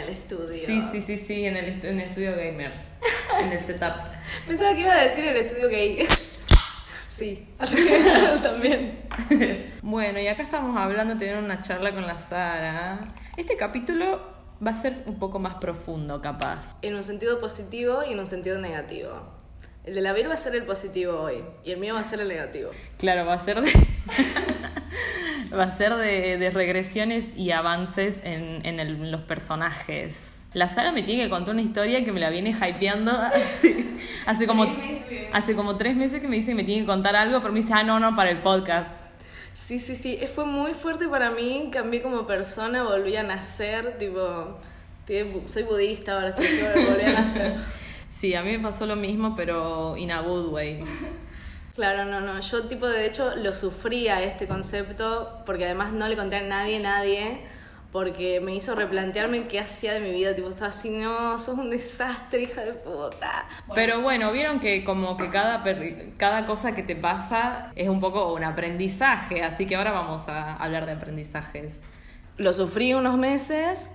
el estudio. Sí, sí, sí, sí, en el, estu- en el estudio gamer. En el setup. Pensaba que iba a decir el estudio gay. Sí, también. Bueno, y acá estamos hablando, teniendo una charla con la Sara. Este capítulo va a ser un poco más profundo, capaz. En un sentido positivo y en un sentido negativo. El de la Vir va a ser el positivo hoy y el mío va a ser el negativo. Claro, va a ser de. Va a ser de, de regresiones y avances en, en el- los personajes. La Sara me tiene que contar una historia que me la viene hypeando hace, hace como hace como tres meses que me dice que me tiene que contar algo, pero me dice, ah, no, no, para el podcast. Sí, sí, sí. eh, Fue muy fuerte para mí. Cambié como persona, volví a nacer. Tipo, soy budista ahora, estoy volví a nacer. Sí, a mí me pasó lo mismo, pero in a good way. Claro, no, no. Yo, tipo, de hecho, lo sufría este concepto porque además no le conté a nadie, nadie, porque me hizo replantearme qué hacía de mi vida. Tipo, estaba así, no, sos un desastre, hija de puta. Pero bueno, vieron que como que cada, cada cosa que te pasa es un poco un aprendizaje, así que ahora vamos a hablar de aprendizajes. Lo sufrí unos meses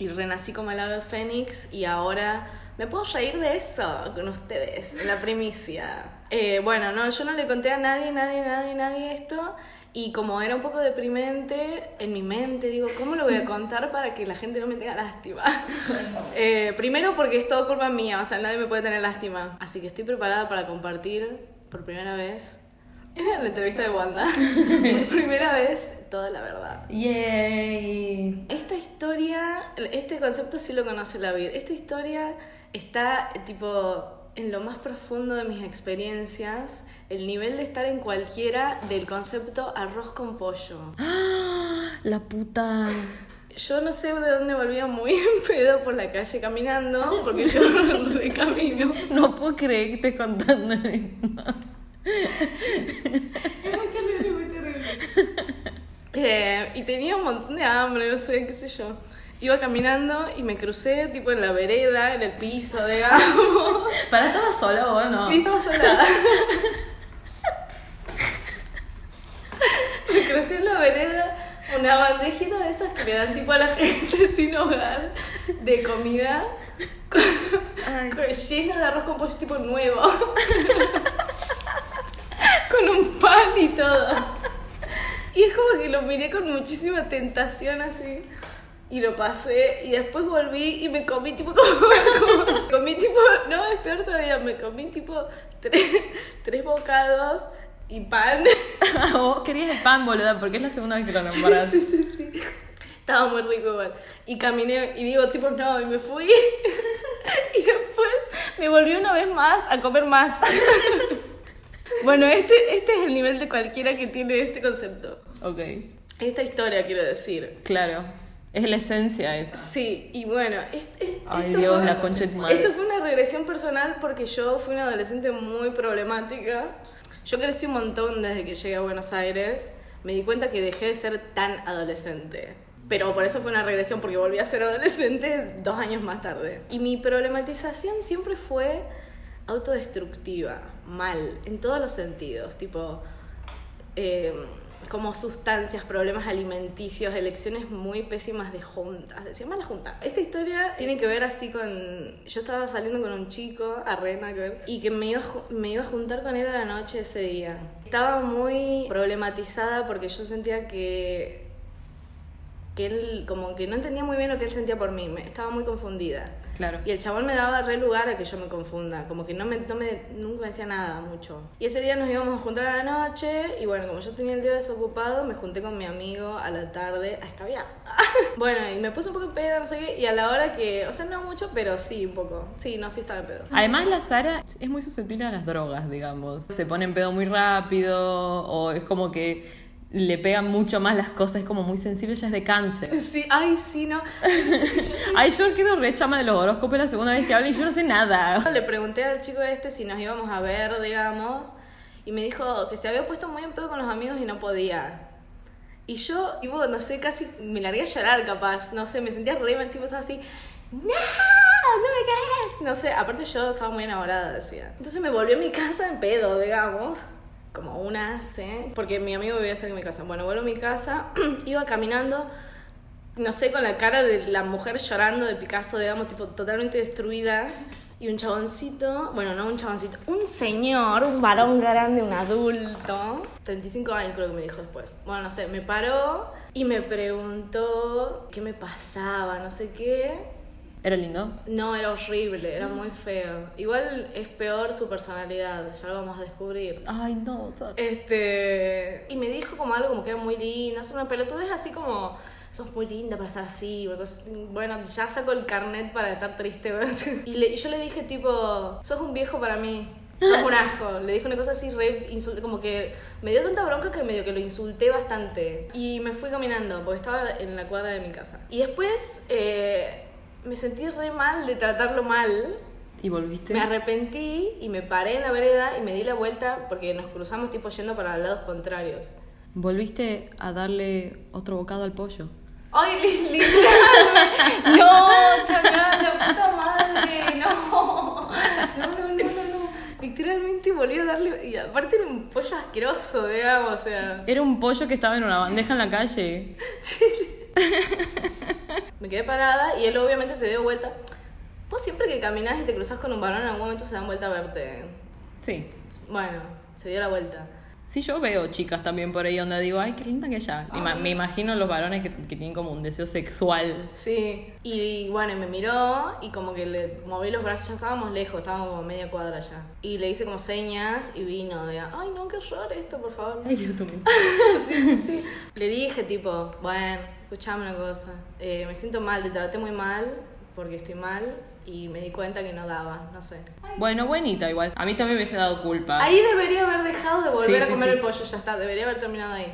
y renací como el ave fénix y ahora me puedo reír de eso con ustedes, en la primicia. Eh, bueno, no, yo no le conté a nadie, nadie, nadie, nadie esto. Y como era un poco deprimente, en mi mente digo, ¿cómo lo voy a contar para que la gente no me tenga lástima? Eh, primero porque es todo culpa mía, o sea, nadie me puede tener lástima. Así que estoy preparada para compartir por primera vez, en la entrevista de Wanda, por primera vez toda la verdad. ¡Yay! Esta historia, este concepto sí lo conoce la vida. Esta historia está tipo en lo más profundo de mis experiencias, el nivel de estar en cualquiera del concepto arroz con pollo. La puta. Yo no sé de dónde volvía muy en pedo por la calle caminando, porque yo de camino. No puedo creer que estés contando esto. Es muy terrible, muy terrible. Eh, y tenía un montón de hambre, no sé, qué sé yo. Iba caminando y me crucé tipo en la vereda, en el piso, digamos. ¿Para estaba sola o no? Sí, estaba sola. Me crucé en la vereda una bandejita de esas que le dan tipo a la gente sin hogar de comida con- llena de arroz con pollo tipo nuevo. con un pan y todo. Y es como que lo miré con muchísima tentación así. Y lo pasé y después volví y me comí tipo como, como- comí tipo, no, es peor todavía, me comí tipo tres, tres bocados y pan. Vos querías el pan, boluda, porque es la segunda vez que lo nombras. Sí, sí, sí. Estaba muy rico igual. Y caminé y digo tipo no, y me fui. y después me volví una vez más a comer más. bueno, este, este es el nivel de cualquiera que tiene este concepto. Ok. Esta historia quiero decir. Claro. Es la esencia esa. Sí, y bueno, es- es- Ay, esto Dios, fue- la concha de. Esto fue una regresión personal porque yo fui una adolescente muy problemática. Yo crecí un montón desde que llegué a Buenos Aires. Me di cuenta que dejé de ser tan adolescente. Pero por eso fue una regresión, porque volví a ser adolescente dos años más tarde. Y mi problematización siempre fue autodestructiva, mal, en todos los sentidos. Tipo, eh, como sustancias, problemas alimenticios, elecciones muy pésimas de juntas. Mala junta. Esta historia tiene que ver así con. Yo estaba saliendo con un chico, a Rena, que ver, y que me iba, me iba a juntar con él a la noche ese día. Estaba muy problematizada porque yo sentía que que él como que no entendía muy bien lo que él sentía por mí, me, estaba muy confundida. Claro. Y el chabón me daba re lugar a que yo me confunda, como que no me, no me- nunca me decía nada mucho. Y ese día nos íbamos a juntar a la noche y bueno, como yo tenía el día desocupado, me junté con mi amigo a la tarde a escabiar. bueno, y me puse un poco de pedo, no sé qué, y a la hora que, o sea, no mucho, pero sí un poco. Sí, no, sí estaba de pedo. Además, la Sara es muy susceptible a las drogas, digamos. Se pone en pedo muy rápido o es como que le pegan mucho más las cosas, es como muy sensible, ya es de cáncer. Sí, ay, sí, no. Ay, yo quedo re chama de los horóscopos la segunda vez que hablo y yo no sé nada. Le pregunté al chico este si nos íbamos a ver, digamos, y me dijo que se había puesto muy en pedo con los amigos y no podía. Y yo, tipo, no sé, casi me largué a llorar capaz, no sé, me sentía re mal, tipo, estaba así, ¡No! ¡No me querés! No sé, aparte yo estaba muy enamorada, decía. Entonces me volví a mi casa en pedo, digamos. Como unas, ¿eh? Porque mi amigo vivía cerca de mi casa. Bueno, vuelvo a mi casa, iba caminando, no sé, con la cara de la mujer llorando de Picasso, digamos, tipo totalmente destruida. Y un chaboncito, bueno, no un chaboncito, un señor, un varón grande, un adulto, 35 años creo que me dijo después. Bueno, no sé, me paró y me preguntó qué me pasaba, no sé qué. ¿Era lindo? No, era horrible, era muy feo. Igual es peor su personalidad, ya lo vamos a descubrir. Ay, no. Este. Y me dijo como algo como que era muy linda, es una pelotudez así como. Sos muy linda para estar así, bueno, ya saco el carnet para estar triste. Y, le- y yo le dije tipo, sos un viejo para mí. Sos un asco. Le dije una cosa así re insul- como que me dio tanta bronca que medio que lo insulté bastante. Y me fui caminando, porque estaba en la cuadra de mi casa. Y después eh, me sentí re mal de tratarlo mal. ¿Y volviste? Me arrepentí y me paré en la vereda y me di la vuelta porque nos cruzamos tipo yendo para lados contrarios. ¿Volviste a darle otro bocado al pollo? ¡Ay, li- literalmente! ¡No, chacal, la puta madre! ¡No! No, no, no, no, no. Literalmente volví a darle... Y aparte era un pollo asqueroso, digamos, o sea... Era un pollo que estaba en una bandeja en la calle. Me quedé parada y él obviamente se dio vuelta. Vos siempre que caminás y te cruzas con un varón en algún momento se dan vuelta a verte. Sí. Bueno, se dio la vuelta. Sí, yo veo chicas también por ahí donde digo, ay, qué linda que ella. Ima- Me imagino los varones que, que tienen como un deseo sexual. Sí, y bueno, me miró y como que le moví los brazos, ya estábamos lejos, estábamos como media cuadra ya. Y le hice como señas y vino de, ay no, qué horror esto, por favor. Ay, Dios mío. sí, sí, sí. Le dije tipo, bueno, escuchame una cosa, eh, me siento mal, te traté muy mal porque estoy mal y me di cuenta que no daba, no sé. Bueno, buenita igual. A mí también me hubiese dado culpa. Ahí debería haber dejado de volver Sí, a sí, comer sí. el pollo, ya está, debería haber terminado ahí.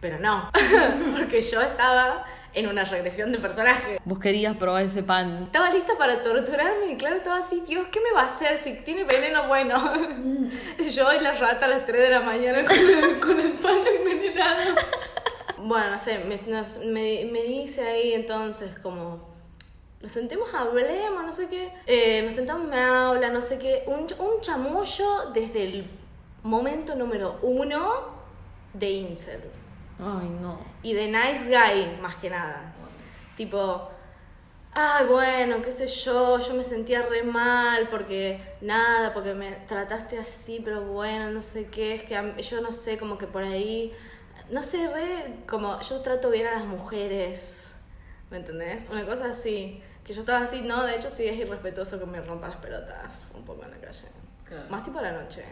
Pero no, porque yo estaba en una regresión de personaje. Vos querías probar ese pan. Estaba lista para torturarme y claro, estaba así, Dios, ¿qué me va a hacer si tiene veneno bueno? Yo y la rata a las 3 de la mañana con el, con el pan envenenado. Bueno, no sé, me, nos- me, me dice ahí entonces como... Nos sentemos, hablemos, no sé qué. Eh, nos sentamos, me habla, no sé qué. Un, un chamullo desde el momento número uno de Incel Ay, no. y de nice guy, más que nada. Tipo, ay, bueno, qué sé yo, yo me sentía re mal porque nada, porque me trataste así, pero bueno, no sé qué, es que yo no sé, como que por ahí, no sé, re, como yo trato bien a las mujeres, ¿me entendés? Una cosa así, que yo estaba así, no, de hecho sí es irrespetuoso que me rompa las pelotas un poco en la calle. Claro. Más tipo a la noche.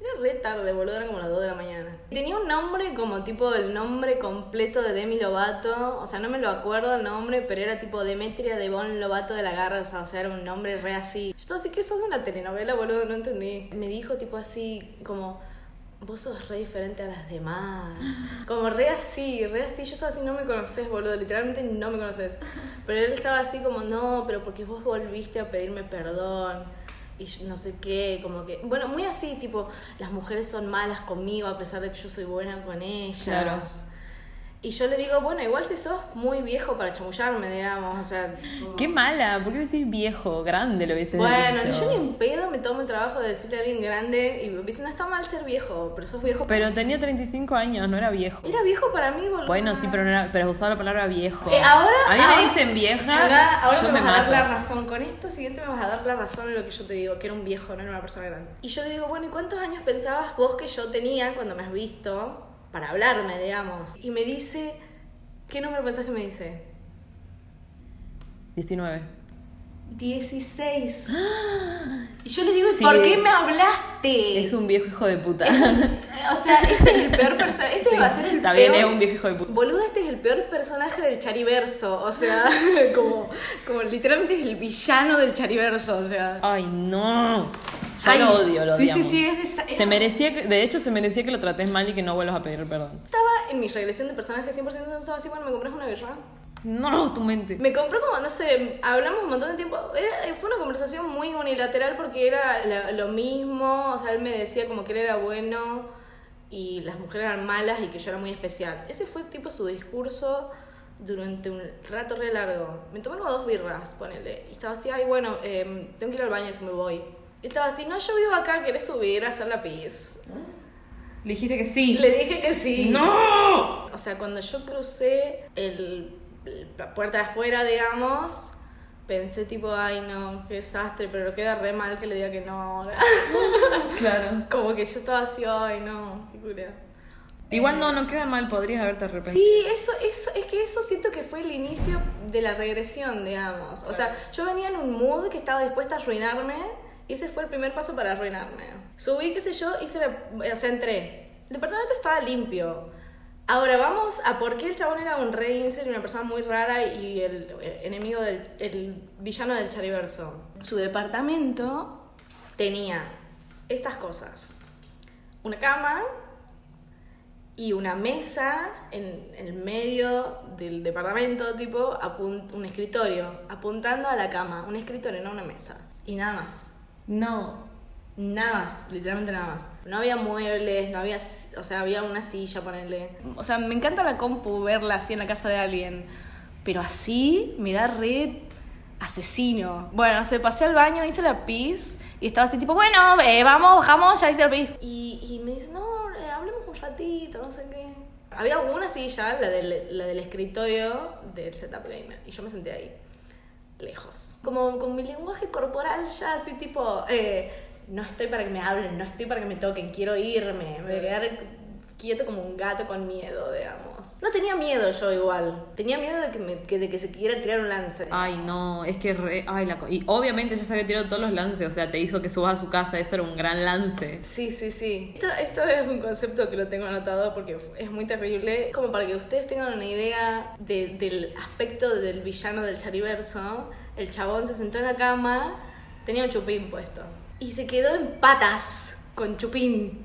Era re tarde, boludo, eran como las 2 de la mañana. Tenía un nombre como tipo el nombre completo de Demi Lovato, o sea, no me lo acuerdo el nombre, pero era tipo Demetria Devon Lovato de la Garza, o sea, era un nombre re así. Yo estaba así que sos una telenovela, boludo, no entendí. Me dijo tipo así, como, vos sos re diferente a las demás. Como re así, re así. Yo estaba así, no me conoces, boludo, literalmente no me conoces. Pero él estaba así como, no, pero porque vos volviste a pedirme perdón y no sé qué, como que, bueno, muy así, tipo, las mujeres son malas conmigo a pesar de que yo soy buena con ellas. Claro. Y yo le digo, bueno, igual si sos muy viejo para chamullarme, digamos, o sea... como- Qué mala, ¿por qué decís viejo? Grande lo hubiese Bueno, dicho. yo ni en pedo me tomo el trabajo de decirle a alguien grande, y viste, no está mal ser viejo, pero sos viejo. Pero tenía 35 años, no era viejo. Era viejo para mí, boludo. Bueno, sí, pero no era, pero usaba la palabra viejo. Eh, ahora, a mí ahora- me dicen vieja, ahora yo me me vas a dar la razón. Con esto siguiente me vas a dar la razón en lo que yo te digo, que era un viejo, no era una persona grande. Y yo le digo, bueno, ¿y cuántos años pensabas vos que yo tenía cuando me has visto para hablarme, digamos? Y me dice, ¿qué número pensás que me dice? 19. 16. Y yo le digo, ¿y Sí. ¿por qué me hablaste? Es un viejo hijo de puta. O sea, este es el peor personaje. Este va a ser el Está peor. bien, es un viejo hijo de puta. Boluda, este es el peor personaje del Chariverso. O sea, como, como literalmente es el villano del Chariverso. O sea. Ay, no. Ya Ay, lo odio, lo sí, sí, odiamos. sí, es Se merecía, que- de hecho, se merecía que lo trates mal y que no vuelvas a pedir perdón. Estaba en mi regresión de personaje 100%, estaba así, bueno, me compras una birra. No, tu mente. Me compró como, no sé, hablamos un montón de tiempo. Era- fue una conversación muy unilateral porque era la- lo mismo. O sea, él me decía como que él era bueno y las mujeres eran malas y que yo era muy especial. Ese fue tipo su discurso durante un rato re largo. Me tomé como dos birras, ponele. Y estaba así, ay, bueno, em, tengo que ir al baño, si me voy. Y estaba así, no, yo vivo acá, ¿querés subir a hacer la pis? Le dijiste que sí. Le dije que sí. ¡No! O sea, cuando yo crucé el, la puerta de afuera, digamos, pensé tipo, ay no, qué desastre, pero queda re mal que le diga que no ahora. Claro. Como que yo estaba así, ay no, qué cura. Igual no, no queda mal, podrías haberte arrepentido. Sí, eso, eso, es que eso siento que fue el inicio de la regresión, digamos. O sea, yo venía en un mood que estaba dispuesta a arruinarme ese fue el primer paso para arruinarme. Subí, qué sé yo, hice la, o sea, entré. El departamento estaba limpio. Ahora vamos a por qué el chabón era un rey incel y una persona muy rara y el, enemigo del el villano del Chariverso. Su departamento tenía estas cosas. Una cama, y una mesa en, en el medio del departamento, tipo un escritorio, apuntando a la cama, un escritorio, no una mesa. Y nada más. No. Nada más, literalmente nada más. No había muebles, no había, o sea, había una silla, ponerle. O sea, me encanta la compu verla así en la casa de alguien, pero así me da red asesino. Bueno, no sé, pasé al baño, hice la pis y estaba así tipo, bueno, eh, vamos, bajamos, ya hice la pis. Y, y me dice, no, eh, hablemos un ratito, no sé qué. Había una silla, la del, la del escritorio del setup gamer, y yo me senté ahí lejos. Como con mi lenguaje corporal ya así tipo, eh, no estoy para que me hablen, no estoy para que me toquen, quiero irme, me voy a quedar quieto como un gato con miedo, digamos. No tenía miedo yo igual, tenía miedo de que, me, que- de que se quiera tirar un lance. Ay, no, es que re- ay, la y obviamente ya se había tirado todos los lances, o sea, te hizo que subas a su casa, eso era un gran lance. Sí, sí, sí. Esto, esto es un concepto que lo tengo anotado porque es muy terrible. Como para que ustedes tengan una idea de- del aspecto del villano del chariverso, el chabón se sentó en la cama, tenía un chupín puesto. Y se quedó en patas con chupín,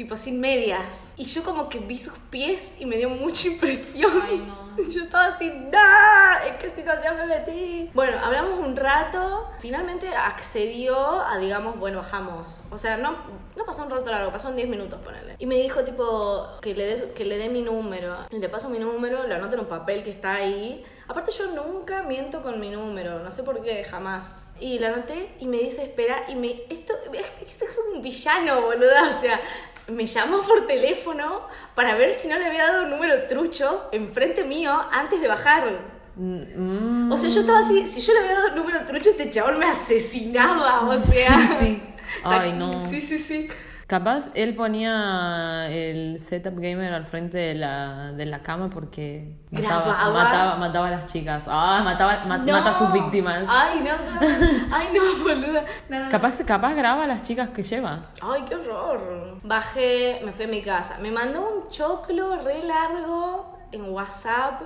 tipo sin medias. Y yo como que vi sus pies y me dio mucha impresión. Ay, no. Yo estaba así, ¡no! ¿En qué situación me metí? Bueno, hablamos un rato. Finalmente accedió a, digamos, bueno, bajamos. O sea, no, no pasó un rato largo, pasó 10 minutos, ponele. Y me dijo, tipo, que le dé que le dé mi número. Y le paso mi número, lo anoto en un papel que está ahí. Aparte, yo nunca miento con mi número, no sé por qué, jamás. Y lo anoté y me dice, espera, y me. Esto, esto es un villano, boluda. O sea, me llamó por teléfono para ver si no le había dado un número trucho enfrente mío antes de bajar. Mm, O sea, yo estaba así, si yo le había dado un número trucho, este chabón me asesinaba, o sea. Sí, sí. O sea, Ay, no. Sí, sí, sí. Capaz él ponía el setup gamer al frente de la, de la cama porque mataba, mataba, mataba a las chicas. Ah, mataba, No. mata a sus víctimas. Ay, no, no. Ay, no, boluda. No. Capaz, capaz graba a las chicas que lleva. Ay, qué horror. Bajé, me fui a mi casa. Me mandó un choclo re largo en WhatsApp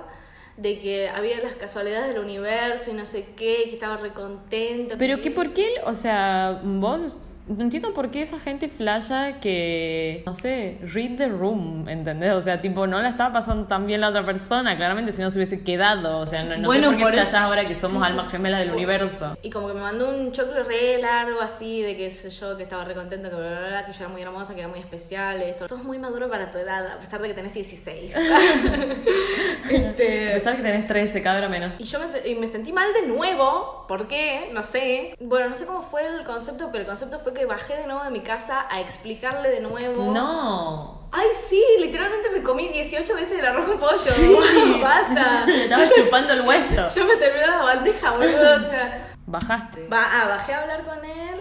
de que había las casualidades del universo y no sé qué, que estaba re contento. Pero que por qué, él, o sea, vos no entiendo por qué esa gente flasha que, no sé, read the room, ¿entendés? O sea, tipo, no la estaba pasando tan bien la otra persona, claramente si no se hubiese quedado, o sea, no, no Bueno, sé por qué por ahora que somos Sí, almas gemelas del universo. Y como que me mandó un choclo re largo así, de que sé yo, que estaba re contento, que bla, bla, bla, que yo era muy hermosa, que era muy especial, esto. Sos muy maduro para tu edad, a pesar de que tenés 16. A este... pesar que tenés 13, cabra menos. Y yo me, y me sentí mal de nuevo. ¿Por qué? No sé. Bueno, no sé cómo fue el concepto, pero el concepto fue que bajé de nuevo de mi casa a explicarle de nuevo. No. Ay, sí, literalmente me comí 18 veces el arroz con pollo. Basta. Te estabas chupando el hueso. Yo me terminé la bandeja, boludo. O sea. Bajaste. Va, ah, bajé a hablar con él,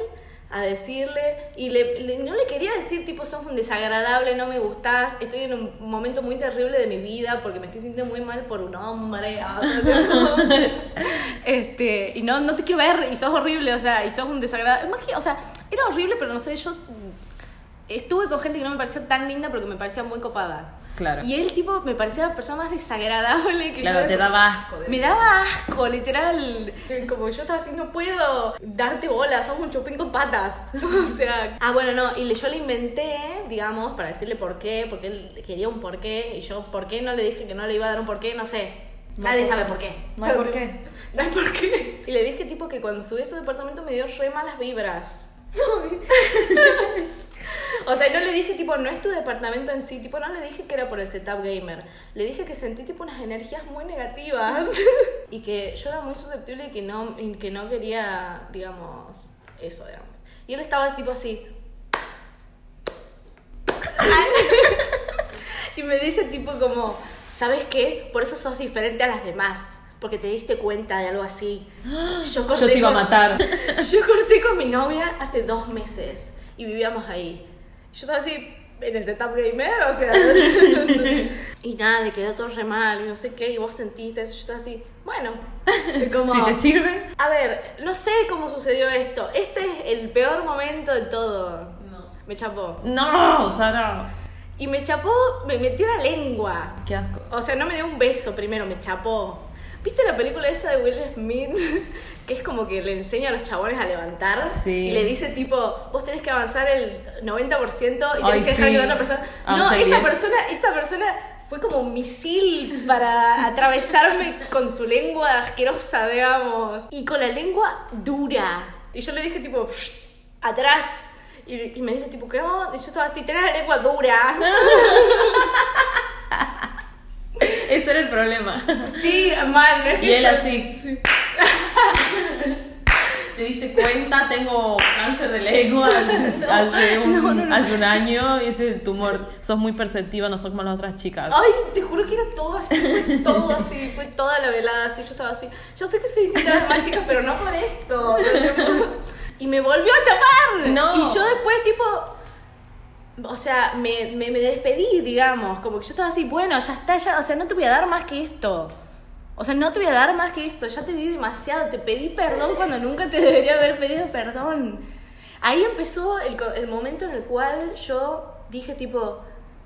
a decirle, y le, le- no le quería decir tipo, sos un desagradable, no me gustás, estoy en un momento muy terrible de mi vida porque me estoy sintiendo muy mal por un hombre. ah, este, y no, no te quiero ver, y sos horrible, o sea, y sos un desagradable. Más que, o sea, era horrible, pero no sé, yo estuve con gente que no me parecía tan linda porque me parecía muy copada. Claro. Y él, tipo, me parecía la persona más desagradable que Claro, yo. te daba asco. Me daba asco, literal. Como yo estaba así, no puedo darte bola, sos un chupín con patas. o sea. Ah, bueno, no, y le- yo le inventé, digamos, para decirle por qué, porque él quería un por qué, y yo, ¿por qué no le dije que no le iba a dar un por qué? No sé. No Nadie sabe por qué. No hay por qué. No hay por qué. Y le dije, tipo, que cuando subí a su departamento me dio re malas vibras. O sea, no le dije, tipo, no es tu departamento en sí, tipo, no le dije que era por el setup gamer. Le dije que sentí, tipo, unas energías muy negativas. y que yo era muy susceptible y que no, y que no quería, digamos, eso, digamos. Y él estaba, tipo, así. Y me dice tipo como, ¿sabes qué? Por eso sos diferente a las demás. Porque te diste cuenta de algo así. Yo te iba a con- matar. Yo corté con mi novia hace dos meses y vivíamos ahí. Yo estaba así en el setup gamer, o sea. y nada, de quedó todo re mal y no sé qué, y vos sentiste eso. Yo estaba así, bueno. Como, Si te sirve. A ver, no sé cómo sucedió esto. Este es el peor momento de todo. Me chapó. No, Sara. Y me chapó, me metió la lengua. Qué asco. O sea, no me dio un beso primero, me chapó. ¿Viste la película esa de Will Smith? Que es como que le enseña a los chabones a levantar. Sí. Y le dice tipo, vos tenés que avanzar el 90% y tenés Ay, que dejar sí. que la otra persona... No, Avanza el esta 10. persona, esta persona fue como un misil para atravesarme con su lengua asquerosa, digamos. Y con la lengua dura. Y yo le dije tipo, "Shh, atrás. Y, y me dice tipo, ¿qué onda? Y yo estaba así, tenés la lengua dura. El problema. Sí, mal. ¿no Y él así. ¿Te diste cuenta? Tengo cáncer de lengua hace, hace un, No, no, no. hace un año y ese tumor. Sos muy perceptiva, no sos como las otras chicas. Ay, te juro que era todo así, fue todo así, fue toda la velada así, yo estaba así. Yo sé que soy distinta a las más chicas, pero no por esto. Y me volvió a chapar. No. Y yo después, tipo, o sea, me, me, me despedí, digamos, como que yo estaba así, bueno, ya está, ya, o sea, no te voy a dar más que esto. O sea, no te voy a dar más que esto, ya te di demasiado, te pedí perdón cuando nunca te debería haber pedido perdón. Ahí empezó el, el momento en el cual yo dije tipo,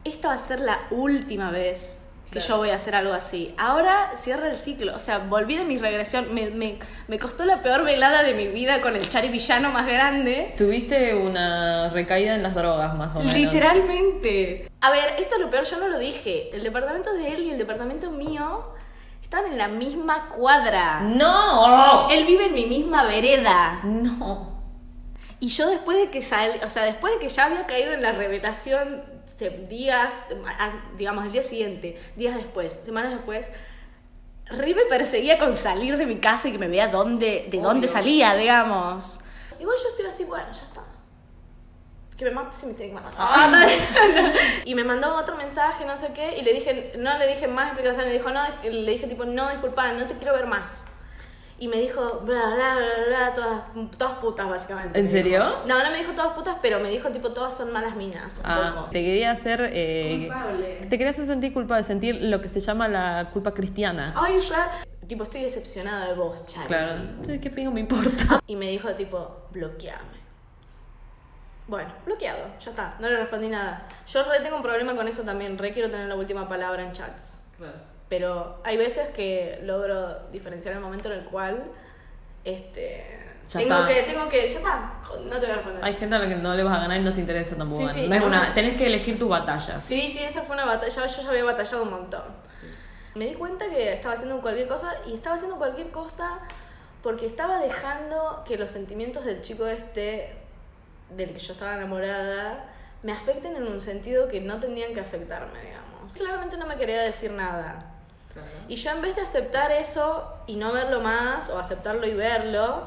esta va a ser la última vez que yo voy a hacer algo así. Ahora cierra el ciclo, o sea, volví de mi regresión, me, me, me costó la peor velada de mi vida con el chari villano más grande. Tuviste una recaída en las drogas, más o menos. Literalmente. A ver, esto es lo peor, yo no lo dije. El departamento de él y el departamento mío estaban en la misma cuadra. ¡No! Él vive en mi misma vereda. No. Y yo después de que sal, o sea, después de que ya había caído en la revelación días, digamos, el día siguiente, días después, semanas después, Ri me perseguía con salir de mi casa y que me vea dónde, de dónde Obvio. salía, digamos. Igual yo estoy así, bueno, ya está. Que me mate si me tiene que matar. Ah, no. Y me mandó otro mensaje, no sé qué, y le dije, no le dije más explicaciones, le dijo, no, le dije tipo, no, disculpa, no te quiero ver más. Y me dijo, bla, bla, bla, bla, todas, todas putas, básicamente. ¿En me serio? dijo. No, no me dijo todas putas, pero me dijo, tipo, todas son malas minas, un Ah, poco. te quería hacer. eh, Culpable. te quería hacer sentir culpable, sentir lo que se llama la culpa cristiana. Ay, ya. Tipo, estoy decepcionada de vos, Charlie. Claro. Entonces, ¿qué pingo me importa? Y me dijo, tipo, bloqueame. Bueno, bloqueado, ya está, no le respondí nada. Yo re tengo un problema con eso también, re quiero tener la última palabra en chats. Pero hay veces que logro diferenciar el momento en el cual este Ya tengo está. que tengo que ya está, no te voy a responder. Hay gente a la que no le vas a ganar y no te interesa tampoco. Sí, ganar. sí, no es no, una, no. tenés que elegir tus batallas. Sí, sí, esa fue una batalla, yo ya había batallado un montón. Me di cuenta que estaba haciendo cualquier cosa y estaba haciendo cualquier cosa porque estaba dejando que los sentimientos del chico este, del que yo estaba enamorada, me afecten en un sentido que no tendrían que afectarme, digamos. Claramente no me quería decir nada. Y yo en vez de aceptar eso y no verlo más, o aceptarlo y verlo,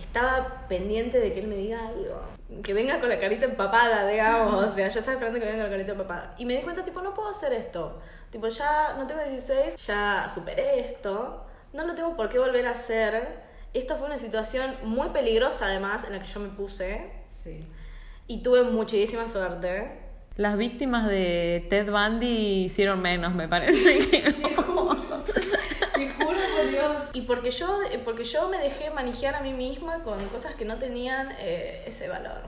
estaba pendiente de que él me diga algo. Que venga con la carita empapada, digamos. O sea, yo estaba esperando que venga con la carita empapada. Y me di cuenta, tipo, no puedo hacer esto. Tipo, ya no tengo 16, ya superé esto. No lo tengo por qué volver a hacer. Esto fue una situación muy peligrosa, además, en la que yo me puse. Sí. Y tuve muchísima suerte. Las víctimas de Ted Bundy hicieron menos, me parece. que- Te juro por Dios. Y porque yo, porque yo me dejé manejar a mí misma con cosas que no tenían eh, ese valor.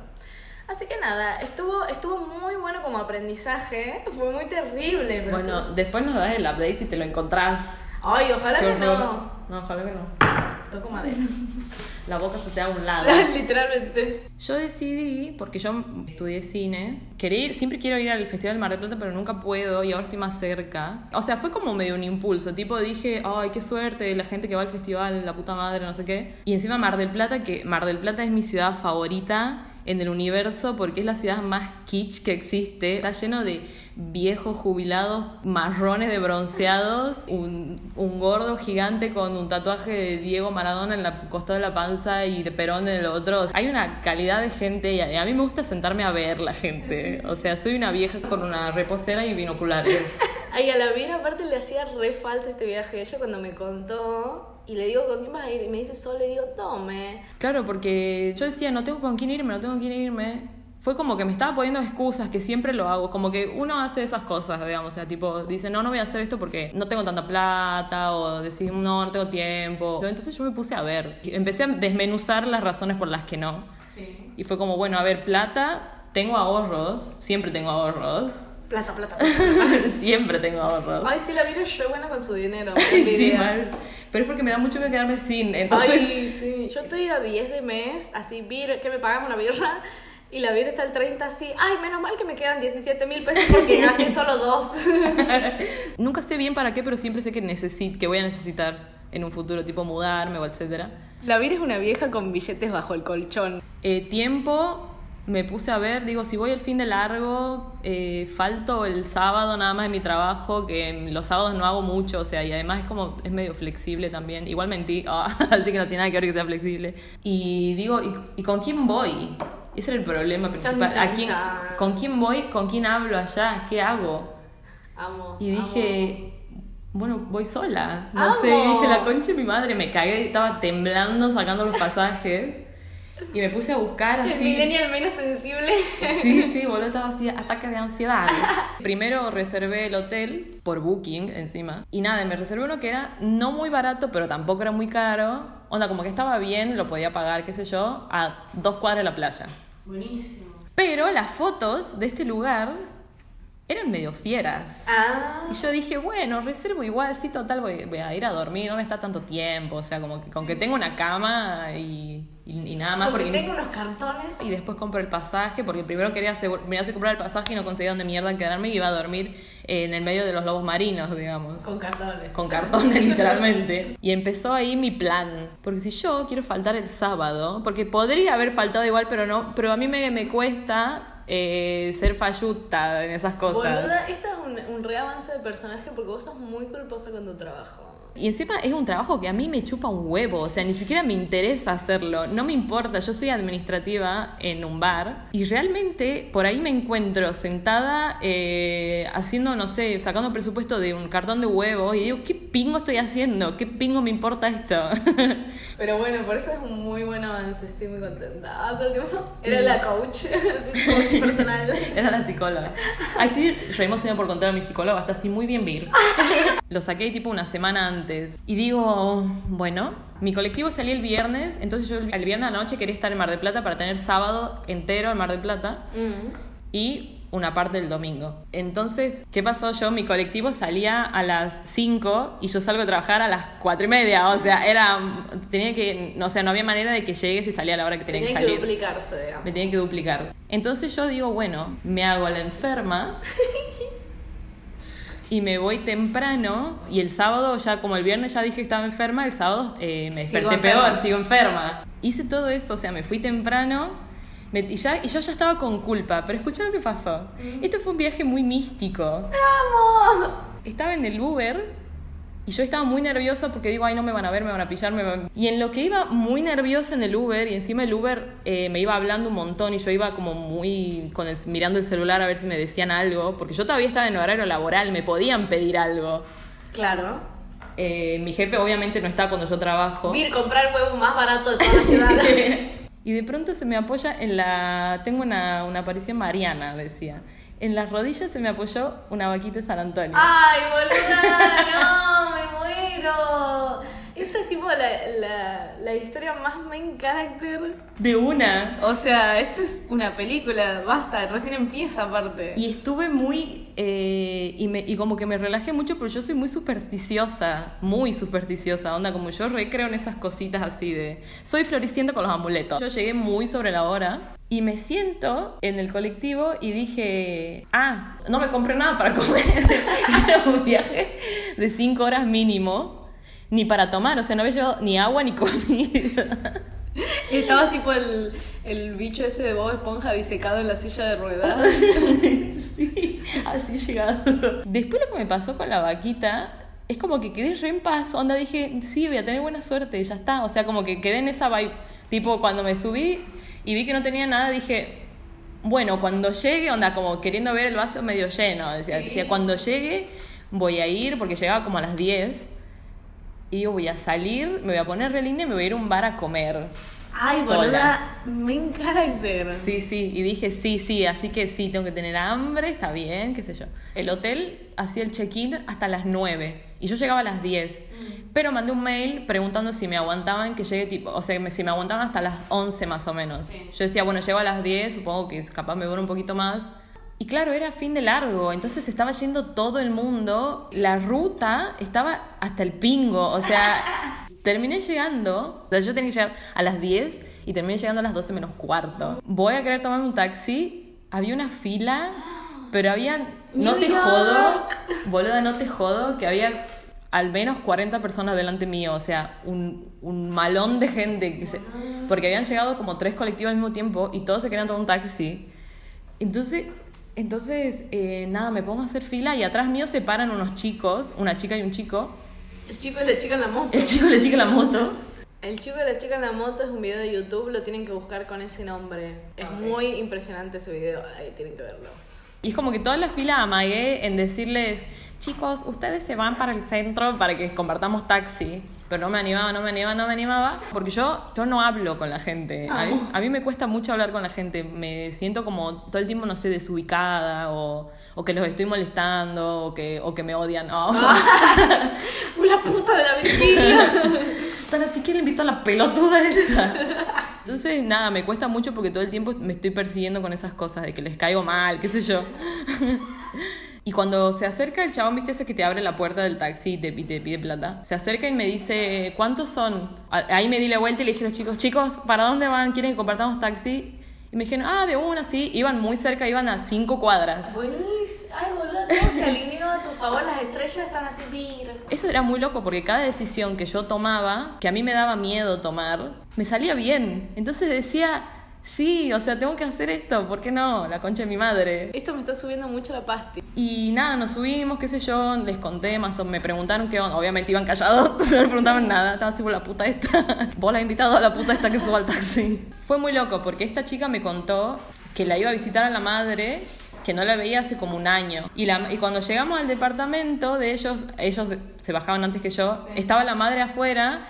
Así que nada, estuvo, estuvo muy bueno como aprendizaje. Fue muy terrible. Pero bueno, estuvo- después nos das el update si te lo encontrás. Ay, ojalá Qué que horror. no. No, ojalá que no. Toco madera. La boca se te da a un lado. Literalmente. Yo decidí, porque yo estudié cine, quería ir, siempre quiero ir al Festival de Mar del Plata, pero nunca puedo y ahora estoy más cerca. O sea, fue como medio un impulso, tipo dije, ay, qué suerte, la gente que va al festival, la puta madre, no sé qué. Y encima Mar del Plata, que Mar del Plata es mi ciudad favorita en el universo porque es la ciudad más kitsch que existe. Está lleno de viejos jubilados marrones de bronceados, un, un gordo gigante con un tatuaje de Diego Maradona en la costado de la panza y de Perón en el otro. Hay una calidad de gente y a, a mí me gusta sentarme a ver la gente. O sea, soy una vieja con una reposera y binoculares. Ay, a la vida aparte le hacía re falta este viaje. Ella cuando me contó y le digo, ¿con quién vas a ir? Y me dice, solo le digo, tome. Claro, porque yo decía, no tengo con quién irme, no tengo con quién irme. Fue como que me estaba poniendo excusas, que siempre lo hago. Como que uno hace esas cosas, digamos. O sea, tipo, dice, no, no voy a hacer esto porque no tengo tanta plata. O decir, no, no tengo tiempo. Entonces yo me puse a ver. Empecé a desmenuzar las razones por las que no. Sí. Y fue como, bueno, a ver, plata, tengo ahorros. Siempre tengo ahorros. Plata, plata. siempre tengo ahorros. Ay, sí, la vida es re buena con su dinero. Sí, mal. Pero es porque me da mucho miedo quedarme sin. Entonces, Ay, sí. Yo estoy a 10 de mes, así, que me pagamos una birra. Y la birra está al 30 así. Ay, menos mal que me quedan 17 mil pesos porque gasté solo dos. nunca sé bien para qué, pero siempre sé que, necesit que voy a necesitar en un futuro, tipo mudarme o etcétera. La birra es una vieja con billetes bajo el colchón. Eh, tiempo, me puse a ver, digo, si voy el fin de largo, eh, falto el sábado nada más de mi trabajo, que los sábados no hago mucho, o sea, y además es como, es medio flexible también. Igual mentí, ah, así que no tiene nada que ver que sea flexible. Y digo, ¿y, y con quién voy? Ese era el problema principal. Chan, ¿A quién, chan. ¿Con quién voy? ¿Con quién hablo allá? ¿Qué hago? Amo. Y amo. dije, bueno, voy sola. No ¡Amo! sé, y dije, la concha de mi madre, me cagué, estaba temblando sacando los pasajes. Y me puse a buscar El así. millennial menos sensible. Sí, sí, boludo, estaba así, ataque de ansiedad. Primero reservé el hotel por Booking encima. Y nada, me reservé uno que era no muy barato, pero tampoco era muy caro. Onda, como que estaba bien, lo podía pagar, qué sé yo, a dos cuadras de la playa. Buenísimo. Pero las fotos de este lugar eran medio fieras. Ah. Y yo dije, bueno, reservo igual, sí, total, voy, voy a ir a dormir, no me está tanto tiempo, o sea, como que con que tengo una cama y, y- y nada más. Porque Porque tengo unos cartones. Y después compro el pasaje, porque primero quería me iba a comprar el pasaje y no conseguía dónde mierda quedarme y iba a dormir en el medio de los lobos marinos, digamos. Con cartones. Con cartones, literalmente. Y empezó ahí mi plan. Porque si yo quiero faltar el sábado, porque podría haber faltado igual, pero no, pero a mí me, me cuesta eh, ser falluta en esas cosas. Boluda, esto es un, un reavance de personaje porque vos sos muy culposa con tu trabajo. Y encima es un trabajo que a mí me chupa un huevo, o sea, ni siquiera me interesa hacerlo, no me importa, yo soy administrativa en un bar y realmente por ahí me encuentro sentada eh, haciendo, no sé, sacando presupuesto de un cartón de huevos y digo, ¿qué pingo estoy haciendo? ¿Qué pingo me importa esto? Pero bueno, por eso es un muy buen avance, estoy muy contenta. Ah, era la coach, coach personal. Era la psicóloga. Ay, estoy re emocionada por contar a mi psicóloga, está así muy bien vir. Lo saqué tipo una semana antes. Y digo, bueno, mi colectivo salía el viernes, entonces yo el viernes a la noche quería estar en Mar del Plata para tener sábado entero en Mar del Plata Mm. y una parte del domingo. Entonces, ¿qué pasó? Yo, mi colectivo salía a las 5 y yo salgo a trabajar a las 4 y media. O sea, era. Tenía que. O sea, no había manera de que llegues y salía a la hora que tenía Tenía que que salir. duplicarse, digamos. Me tienen que duplicar. Entonces yo digo, bueno, me hago la enferma y me voy temprano y el sábado ya como el viernes ya dije que estaba enferma, el sábado eh, me Sigo desperté enferma. peor, sigo enferma. Hice todo eso, o sea, me fui temprano me- y, ya, y yo ya estaba con culpa, pero escuché lo que pasó. Esto fue un viaje muy místico. ¡Vamos! Estaba en el Uber y yo estaba muy nerviosa porque digo, ay, no me van a ver, me van a pillar. Me van... Y en lo que iba muy nerviosa en el Uber, y encima el Uber eh, me iba hablando un montón y yo iba como muy con el- mirando el celular a ver si me decían algo, porque yo todavía estaba en horario laboral, me podían pedir algo. Claro. Eh, mi jefe obviamente no está cuando yo trabajo. Vir, comprar el huevo más barato de toda la ciudad. y de pronto se me apoya en la... Tengo una, una aparición mariana, decía. En las rodillas se me apoyó una vaquita de San Antonio. ¡Ay, boluda! ¡No! ¡Me muero! Esta es tipo la, la, la historia más main character. De una. O sea, esto es una película, basta, recién empieza aparte. Y estuve muy. eh, y, me, y como que me relajé mucho, pero yo soy muy supersticiosa. Muy supersticiosa. Onda, como yo recreo en esas cositas así de. Soy floriciendo con los amuletos. Yo llegué muy sobre la hora. Y me siento en el colectivo y dije, ah, no me compré nada para comer. Era un viaje de cinco horas mínimo, ni para tomar, o sea, no había llevado ni agua ni comida. Estaba tipo el, el bicho ese de Bob Esponja disecado en la silla de ruedas. sí, así llegado. Después lo que me pasó con la vaquita es como que quedé re en paz. Onda dije, sí, voy a tener buena suerte, ya está. O sea, como que quedé en esa vibe. Tipo, cuando me subí y vi que no tenía nada, dije, bueno, cuando llegue, onda, como queriendo ver el vaso medio lleno. Decía, decía cuando llegue, voy a ir, porque llegaba como a las 10. Y digo, voy a salir, me voy a poner re linda y me voy a ir a un bar a comer. Ay, boluda, main character. Sí, sí, y dije sí, sí, así que sí, tengo que tener hambre, está bien, qué sé yo. El hotel hacía el check-in hasta las 9 y yo llegaba a las 10, pero mandé un mail preguntando si me aguantaban que llegue tipo, o sea, si me aguantaban hasta las 11 más o menos. Yo decía, bueno, llego a las 10, supongo que capaz me dura un poquito más. Y claro, era fin de largo, entonces estaba yendo todo el mundo, la ruta estaba hasta el pingo, o sea, terminé llegando, o sea, yo tenía que llegar a las 10 y terminé llegando a las 12 menos cuarto. Voy a querer tomar un taxi, había una fila, pero había, no te jodo, boluda, no te jodo, que había al menos 40 personas delante mío, o sea, un, un malón de gente, que se, porque habían llegado como tres colectivos al mismo tiempo y todos se querían tomar un taxi. Entonces, entonces eh, nada, me pongo a hacer fila y atrás mío se paran unos chicos, una chica y un chico. El chico y la chica en la moto. El chico y la chica en la moto. El chico y la chica en la moto es un video de YouTube, lo tienen que buscar con ese nombre. Es muy impresionante ese video, ahí tienen que verlo. Y es como que toda la fila amagué en decirles, chicos, ustedes se van para el centro para que compartamos taxi. Pero no me animaba, no me animaba, no me animaba. Porque yo, yo no hablo con la gente. A mí, a mí me cuesta mucho hablar con la gente. Me siento como todo el tiempo, no sé, desubicada o, o que los estoy molestando o que, o que me odian. Oh. ¡Una puta de la Virginia! Tan así que le invito a la pelotuda esta. Entonces, nada, me cuesta mucho porque todo el tiempo me estoy persiguiendo con esas cosas, de que les caigo mal, qué sé yo. Y cuando se acerca el chabón, viste ese que te abre la puerta del taxi y te, pide plata. Se acerca y me dice, ¿cuántos son? Ahí me di la vuelta y le dije a los chicos, chicos, ¿para dónde van? ¿Quieren que compartamos taxi? Y me dijeron, ah, de una, sí. Iban muy cerca, iban a cinco cuadras. Buenísimo. Ay, boludo, todo se alineó a tu favor, las estrellas están así, mira. Eso era muy loco porque cada decisión que yo tomaba, que a mí me daba miedo tomar, me salía bien. Entonces decía, sí, o sea, tengo que hacer esto, ¿por qué no? La concha de mi madre. Esto me está subiendo mucho la pasti. Y nada, nos subimos, qué sé yo, les conté más o me preguntaron qué onda. Obviamente iban callados, no le preguntaban nada, estaba así por la puta esta. Vos la has invitado a la puta esta que suba al taxi. Fue muy loco porque esta chica me contó que la iba a visitar a la madre que no la veía hace como un año. Y, la, y cuando llegamos al departamento de ellos, ellos se bajaban antes que yo, estaba la madre afuera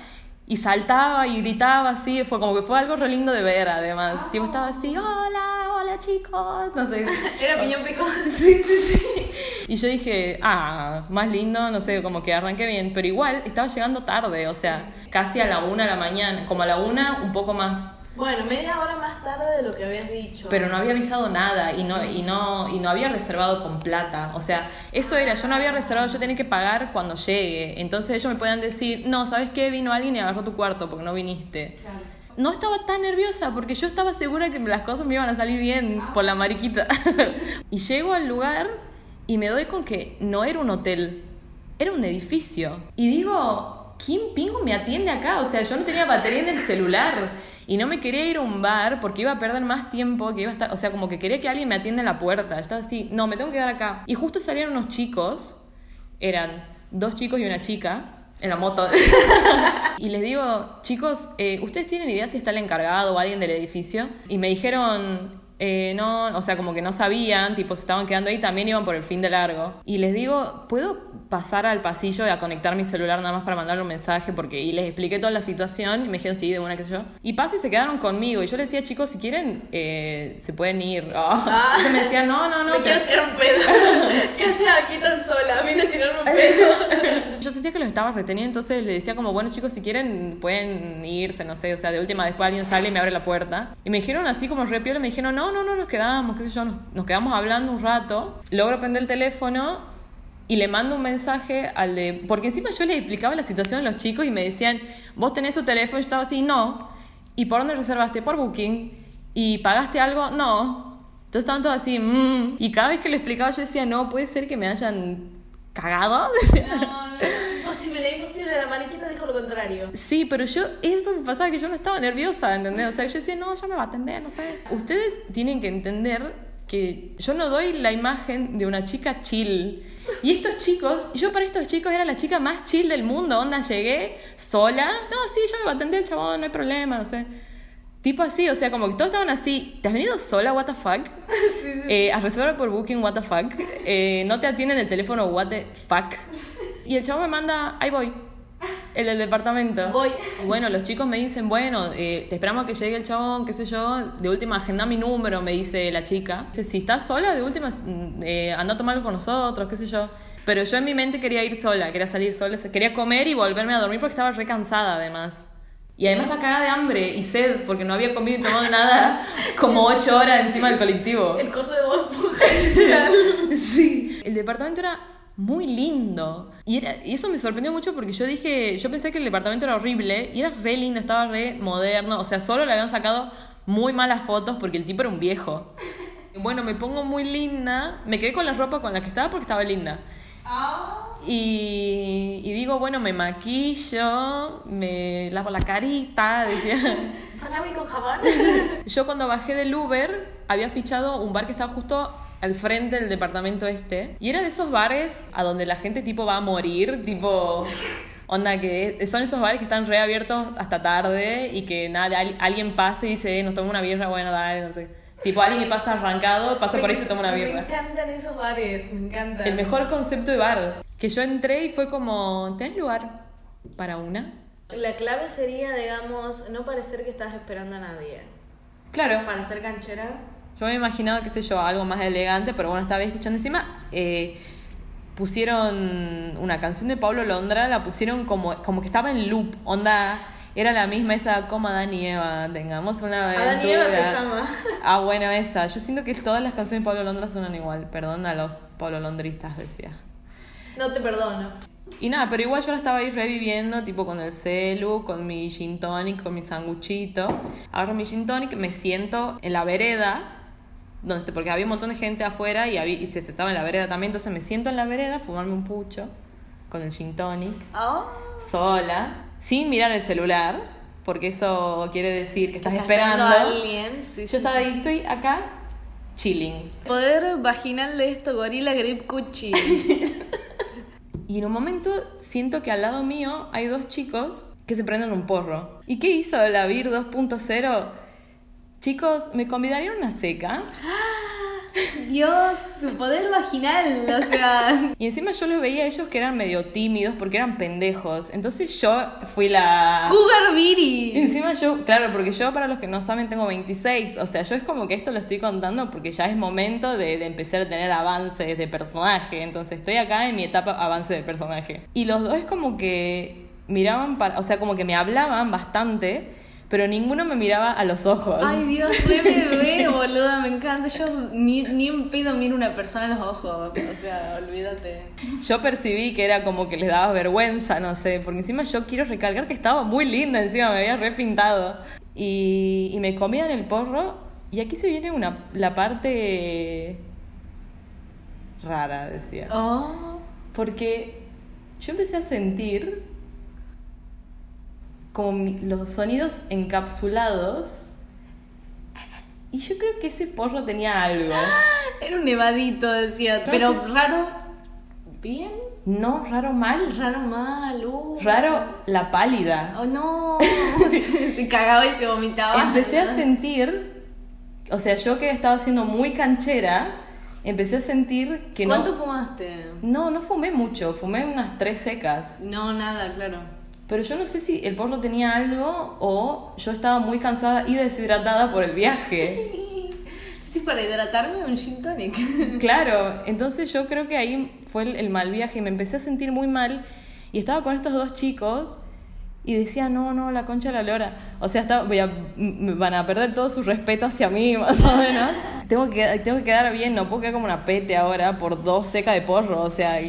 y saltaba y gritaba así, fue como que fue algo re lindo de ver además. Tipo estaba así, hola, hola chicos, no sé. Era piñón pico. Sí, sí, sí. Y yo dije, ah, más lindo, no sé, como que arranqué bien. Pero igual estaba llegando tarde, o sea, casi a la una de la mañana. Como a la una, un poco más. Bueno, media hora más tarde de lo que habías dicho. Pero no había avisado nada y no, y no, y no había reservado con plata. O sea, eso era, yo no había reservado, yo tenía que pagar cuando llegue. Entonces ellos me podían decir, no, ¿sabes qué? Vino alguien y agarró tu cuarto porque no viniste. Claro. No estaba tan nerviosa porque yo estaba segura que las cosas me iban a salir bien por la mariquita. y llego al lugar y me doy con que no era un hotel, era un edificio. Y digo, ¿quién pingo me atiende acá? O sea, yo no tenía batería en el celular y no me quería ir a un bar porque iba a perder más tiempo, que iba a estar, o sea, como que quería que alguien me atienda en la puerta. Estaba así, no, me tengo que quedar acá. Y justo salieron unos chicos, eran dos chicos y una chica en la moto. y les digo, chicos, eh, ¿ustedes tienen idea si está el encargado o alguien del edificio? Y me dijeron, eh, no, o sea, como que no sabían, tipo, se estaban quedando ahí, también iban por el fin de largo. Y les digo, ¿puedo pasar al pasillo y a conectar mi celular nada más para mandarle un mensaje? Porque, y les expliqué toda la situación, y me dijeron, sí, de una, que yo. Y paso y se quedaron conmigo, y yo les decía, chicos, si quieren, eh, se pueden ir. Ah. Ellos me decían, no, no, no. Me quiero tirar un pedo. ¿Qué haces aquí tan sola? Vine a tirarme un pedo. Yo sentía que los estaba reteniendo, entonces le decía como, bueno chicos, si quieren pueden irse, no sé, o sea, de última después alguien sale y me abre la puerta. Y me dijeron así como re piola, me dijeron, no, no, no, nos quedamos, qué sé yo, nos, nos quedamos hablando un rato. Logro prender el teléfono y le mando un mensaje al de... Porque encima yo les explicaba la situación a los chicos y me decían, vos tenés su teléfono, yo estaba así, no. ¿Y por dónde reservaste? Por Booking. ¿Y pagaste algo? No. Entonces estaban todos así, "Mm". y cada vez que lo explicaba yo decía, no, puede ser que me hayan cagado. No, no. O imposible, imposible. La mariquita dijo lo contrario. Sí, pero yo, eso me pasaba que yo no estaba nerviosa, ¿entendés? O sea, yo decía, no, ya me va a atender, no sé. Ustedes tienen que entender que yo no doy la imagen de una chica chill. Y estos chicos, yo para estos chicos era la chica más chill del mundo, onda, llegué sola, no, sí, ya me va a atender el chabón, no hay problema, no sé. Tipo así, o sea, como que todos estaban así, ¿te has venido sola, what the fuck? Eh, has reservado por Booking, what the fuck? Eh, no te atienden el teléfono, what the fuck? Y el chabón me manda, ahí voy, el del departamento. Voy. Bueno, los chicos me dicen, bueno, eh, te esperamos a que llegue el chabón, qué sé yo, de última agenda mi número, me dice la chica. Dice, si estás sola, de última, mm, eh, anda a tomarlo con nosotros, qué sé yo. Pero yo en mi mente quería ir sola, quería salir sola, quería comer y volverme a dormir porque estaba re cansada además. Y además estaba cagada de hambre y sed porque no había comido y tomado nada como ocho horas encima del colectivo. El coso de vos, Sí. El departamento era muy lindo. Y, era, y eso me sorprendió mucho porque yo dije, yo pensé que el departamento era horrible y era re lindo, estaba re moderno. O sea, solo le habían sacado muy malas fotos porque el tipo era un viejo. Bueno, me pongo muy linda. Me quedé con la ropa con la que estaba porque estaba linda. Y, y digo, bueno, me maquillo, me lavo la carita, decía. Con jabón. Yo cuando bajé del Uber había fichado un bar que estaba justo al frente del departamento este. Y era de esos bares a donde la gente tipo va a morir, tipo... Onda, que son esos bares que están reabiertos hasta tarde y que nada, al- alguien pase y dice, "Eh, nos toma una birra, bueno, dale, no sé. Tipo, alguien que pasa arrancado, pasa por ahí y se toma una Me birra. encantan esos bares, me encantan. El mejor concepto de bar. Que yo entré y fue como, ¿tenés lugar para una? La clave sería, digamos, no parecer que estás esperando a nadie. Claro. Para ser canchera. Yo me imaginaba, qué sé yo, algo más elegante, pero bueno, estaba escuchando encima. eh, pusieron una canción de Pablo Londra, la pusieron como, como que estaba en loop, onda. Era la misma esa como Adán y Eva, tengamos una aventura. Adán y Eva se llama. Ah, bueno, esa. Yo siento que todas las canciones de Pablo Londra suenan igual. Perdón a los Pablo Londristas, decía. No te perdono. Y nada, pero igual yo la estaba ahí reviviendo, tipo con el celu, con mi gin tonic, con mi sanguchito. Agarro mi gin tonic, me siento en la vereda, donde, porque había un montón de gente afuera y, había, y se estaba en la vereda también, entonces me siento en la vereda, fumarme un pucho con el gin tonic, Ah, sola, sin mirar el celular, porque eso quiere decir que estás, estás esperando. a alguien. Sí, Yo sí, estaba ahí, estoy acá, chilling. Poder vaginal de esto, Gorilla Grip Cuchi. Y en un momento siento que al lado mío hay dos chicos que se prenden un porro. ¿Y qué hizo la VIR 2.0? Chicos, ¿me convidarían a una seca? Dios, su poder vaginal, o sea. Y encima yo los veía a ellos que eran medio tímidos porque eran pendejos. Entonces yo fui la... Cougar Viri. Encima yo, claro, porque yo para los que no saben tengo 26, o sea, yo es como que esto lo estoy contando porque ya es momento de, de empezar a tener avances de personaje, entonces estoy acá en mi etapa avance de personaje. Y los dos como que miraban para, o sea, como que me hablaban bastante, pero ninguno me miraba a los ojos. Ay, Dios, re bebé, boluda, me encanta. Yo ni, ni en pedo miro a una persona a los ojos. O sea, olvídate. Yo percibí que era como que les daba vergüenza, no sé, porque encima yo quiero recalcar que estaba muy linda, encima me había repintado. Y, y me comían el porro, y aquí se viene una, la parte rara, decía. Oh. Porque yo empecé a sentir como los sonidos encapsulados, y yo creo que ese porro tenía algo. Era un nevadito, decía. Pero raro. ¿Bien? No, raro mal. Raro mal. Uh. Raro la pálida. Oh, no. se, se cagaba y se vomitaba. Empecé a sentir, o sea, yo que estaba siendo muy canchera, empecé a sentir que ¿Cuánto no... fumaste? No, no fumé mucho, fumé unas tres secas. No, nada, claro. Pero yo no sé si el porro tenía algo o yo estaba muy cansada y deshidratada por el viaje. Sí, para hidratarme un gin tonic. Claro, entonces yo creo que ahí fue el, el mal viaje y me empecé a sentir muy mal y estaba con estos dos chicos y decía, no, no, la concha de la lora. O sea, estaba, voy a, van a perder todo su respeto hacia mí, más o menos. tengo, que, tengo que quedar bien, no puedo quedar como una pete ahora por dos secas de porro, o sea,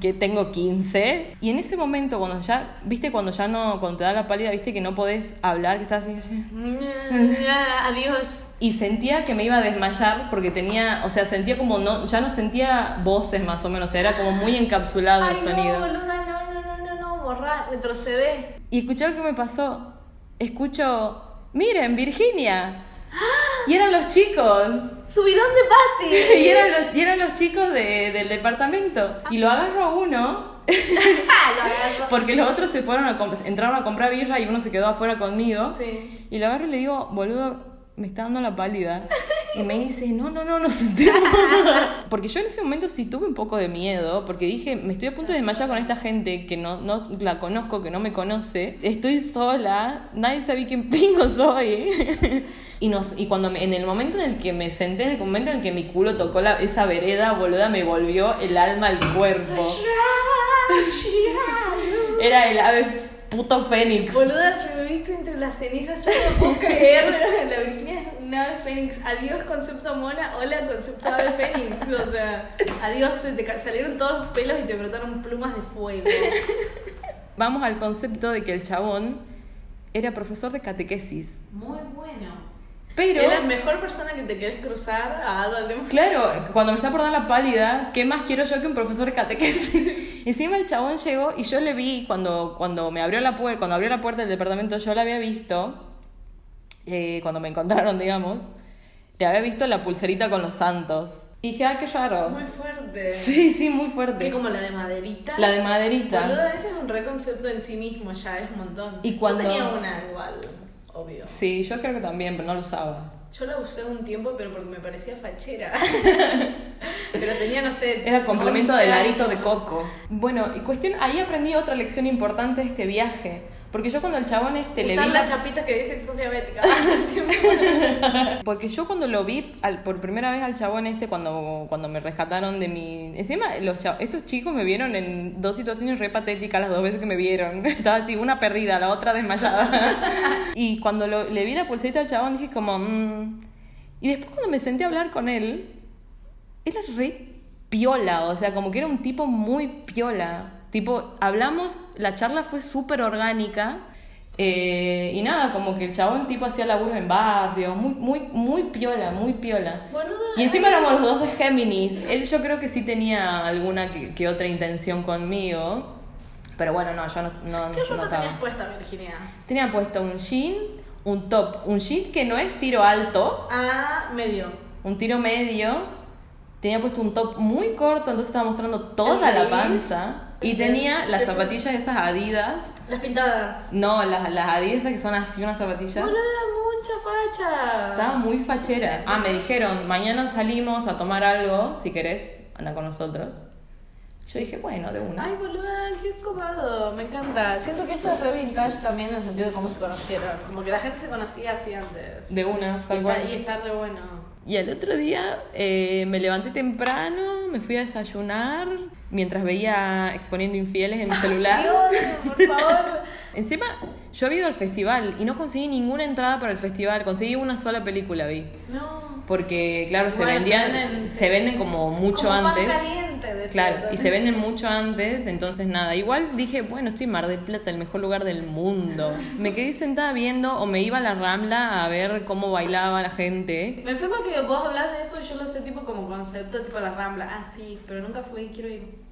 que tengo 15. Y en ese momento, cuando ya, viste, cuando ya no, cuando te da la pálida, viste que no podés hablar, que estás así... Adiós. Y sentía que me iba a desmayar porque tenía, o sea, sentía como no, ya no sentía voces más o menos, o sea, era como muy encapsulado el sonido. no, boluda, no, no, no, no, no. borrar, retroceder. Y escuché lo que me pasó. Escucho, miren, Virginia. Y eran los chicos. Subidón de pastis. Y eran los, y eran los chicos de- del departamento. Y lo agarro a uno. Ah, lo. Porque los otros se fueron a entraron a comprar birra y uno se quedó afuera conmigo. Sí. Y lo agarro y le digo, boludo, me está dando la pálida. Y me dice, no, no, no, no sentimos. Porque yo en ese momento sí tuve un poco de miedo, porque dije, me estoy a punto de desmayar con esta gente que no, no la conozco, que no me conoce. Estoy sola, nadie sabe quién pingo soy. Y, nos, y cuando me- en el momento en el que me senté, en el momento en el que mi culo tocó la, esa vereda, boluda, me volvió el alma al cuerpo. Era el ave puto fénix. Boluda, reviviste entre las cenizas, yo no puedo creer. La Virginia es una ave fénix. Adiós, concepto mona. Hola, concepto ave fénix. O sea, adiós, se te salieron todos los pelos y te brotaron plumas de fuego. Vamos al concepto de que el chabón era profesor de catequesis. Muy bueno. Pero, Es la mejor persona que te querés cruzar a Adolfo. claro, cuando me está por dar la pálida, ¿qué más quiero yo que un profesor catequesis? Encima el chabón llegó y yo le vi, cuando, cuando me abrió la puerta, cuando abrió la puerta del departamento, yo la había visto, eh, cuando me encontraron, digamos, le había visto la pulserita con los santos. Y dije, ah, qué raro. Muy fuerte. Sí, sí, muy fuerte. Que como la de maderita. La de maderita. Boluda, ese es un reconcepto en sí mismo ya, es un montón. Y cuando- Yo tenía una igual, obvio. Sí, yo creo que también, pero no lo usaba. Yo la usé un tiempo, pero porque me parecía fachera. pero tenía, no sé. Era complemento once del arito años. de coco. Bueno, y cuestión, ahí aprendí otra lección importante de este viaje. Porque yo cuando el chabón este le vi la chapita que dice que sos diabética. Porque yo cuando lo vi al- por primera vez al chabón este, cuando, cuando me rescataron de mi... Encima, los estos chicos me vieron en dos situaciones re patéticas las dos veces que me vieron. Estaba así, una perdida, la otra desmayada. y cuando lo- le vi la pulserita al chabón dije como... mm. Y después cuando me senté a hablar con él, era re piola, o sea, como que era un tipo muy piola. Tipo, hablamos, la charla fue súper orgánica. eh, y nada, como que el chabón tipo hacía laburos en barrios, muy, muy, muy piola, muy piola. Boluda, Y encima éramos los dos de Géminis. Él yo creo que sí tenía alguna que, que otra intención conmigo. Pero bueno, no, yo no, no, ¿Qué no ropa estaba. tenías puesta, Virginia? Tenía puesto un jean, un top, un jean que no es tiro alto, Ah, medio. un tiro medio. Tenía puesto un top muy corto, entonces estaba mostrando toda ¿El la panza. Y tenía las zapatillas esas Adidas. Las pintadas. No, las, las Adidas esas que son así unas zapatillas. Boluda, mucha facha. Estaba muy fachera. Ah, me dijeron, mañana salimos a tomar algo, si querés, anda con nosotros. Yo dije, bueno, de una. Ay, boluda, qué copado. Me encanta. Siento que esto es re vintage también en el sentido de cómo se conocieron. Como que la gente se conocía así antes. De una, y, tal está, cual. y está re bueno. Y al otro día eh, me levanté temprano, me fui a desayunar, mientras veía Exponiendo Infieles en mi celular. Dios, por favor. Encima, yo había ido al festival y no conseguí ninguna entrada para el festival, conseguí una sola película, vi. No. Porque, claro, se Bueno, vendían, se venden como mucho Como antes. Claro, y también. se venden mucho antes, entonces nada. Igual dije, bueno, estoy en Mar del Plata, el mejor lugar del mundo. Me quedé sentada viendo o me iba a la Rambla a ver cómo bailaba la gente. Me enferma que vos hablas de eso y yo lo sé tipo como concepto, tipo la rambla. Ah, sí, pero nunca fui, quiero ir.